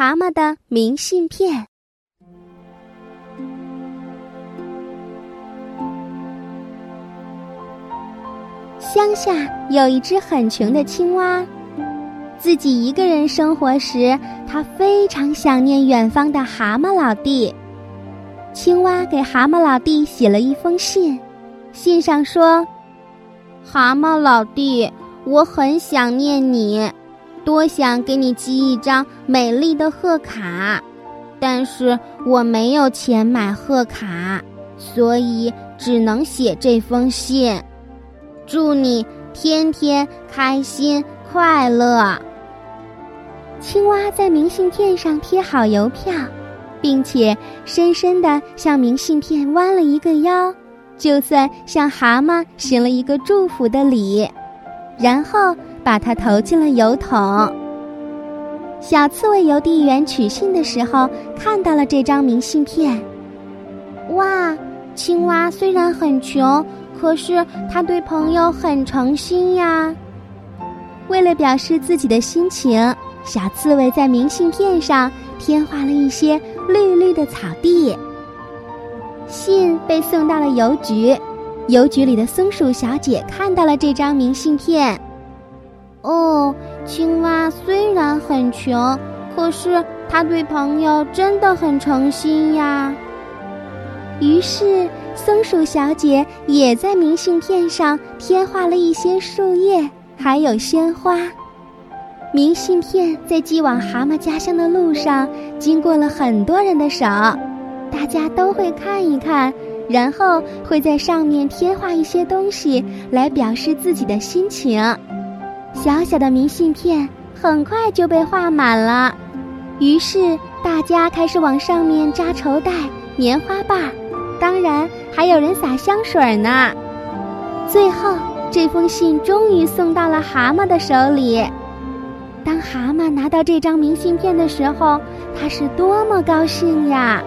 蛤蟆的明信片。乡下有一只很穷的青蛙，自己一个人生活时，它非常想念远方的蛤蟆老弟。青蛙给蛤蟆老弟写了一封信，信上说：“蛤蟆老弟，我很想念你。”多想给你寄一张美丽的贺卡，但是我没有钱买贺卡，所以只能写这封信。祝你天天开心快乐。青蛙在明信片上贴好邮票，并且深深地向明信片弯了一个腰，就算向蛤蟆行了一个祝福的礼，然后。把它投进了邮筒。小刺猬邮递员取信的时候看到了这张明信片。哇，青蛙虽然很穷，可是他对朋友很诚心呀。为了表示自己的心情，小刺猬在明信片上添画了一些绿绿的草地。信被送到了邮局，邮局里的松鼠小姐看到了这张明信片。哦，青蛙虽然很穷，可是他对朋友真的很诚心呀。于是，松鼠小姐也在明信片上添画了一些树叶，还有鲜花。明信片在寄往蛤蟆家乡的路上，经过了很多人的手，大家都会看一看，然后会在上面添画一些东西，来表示自己的心情。小小的明信片很快就被画满了，于是大家开始往上面扎绸带、棉花棒，当然还有人撒香水呢。最后，这封信终于送到了蛤蟆的手里。当蛤蟆拿到这张明信片的时候，他是多么高兴呀！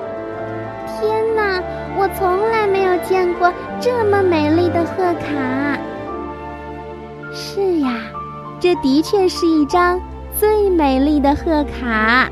天哪，我从来没有见过这么美丽的贺卡。是呀。这的确是一张最美丽的贺卡。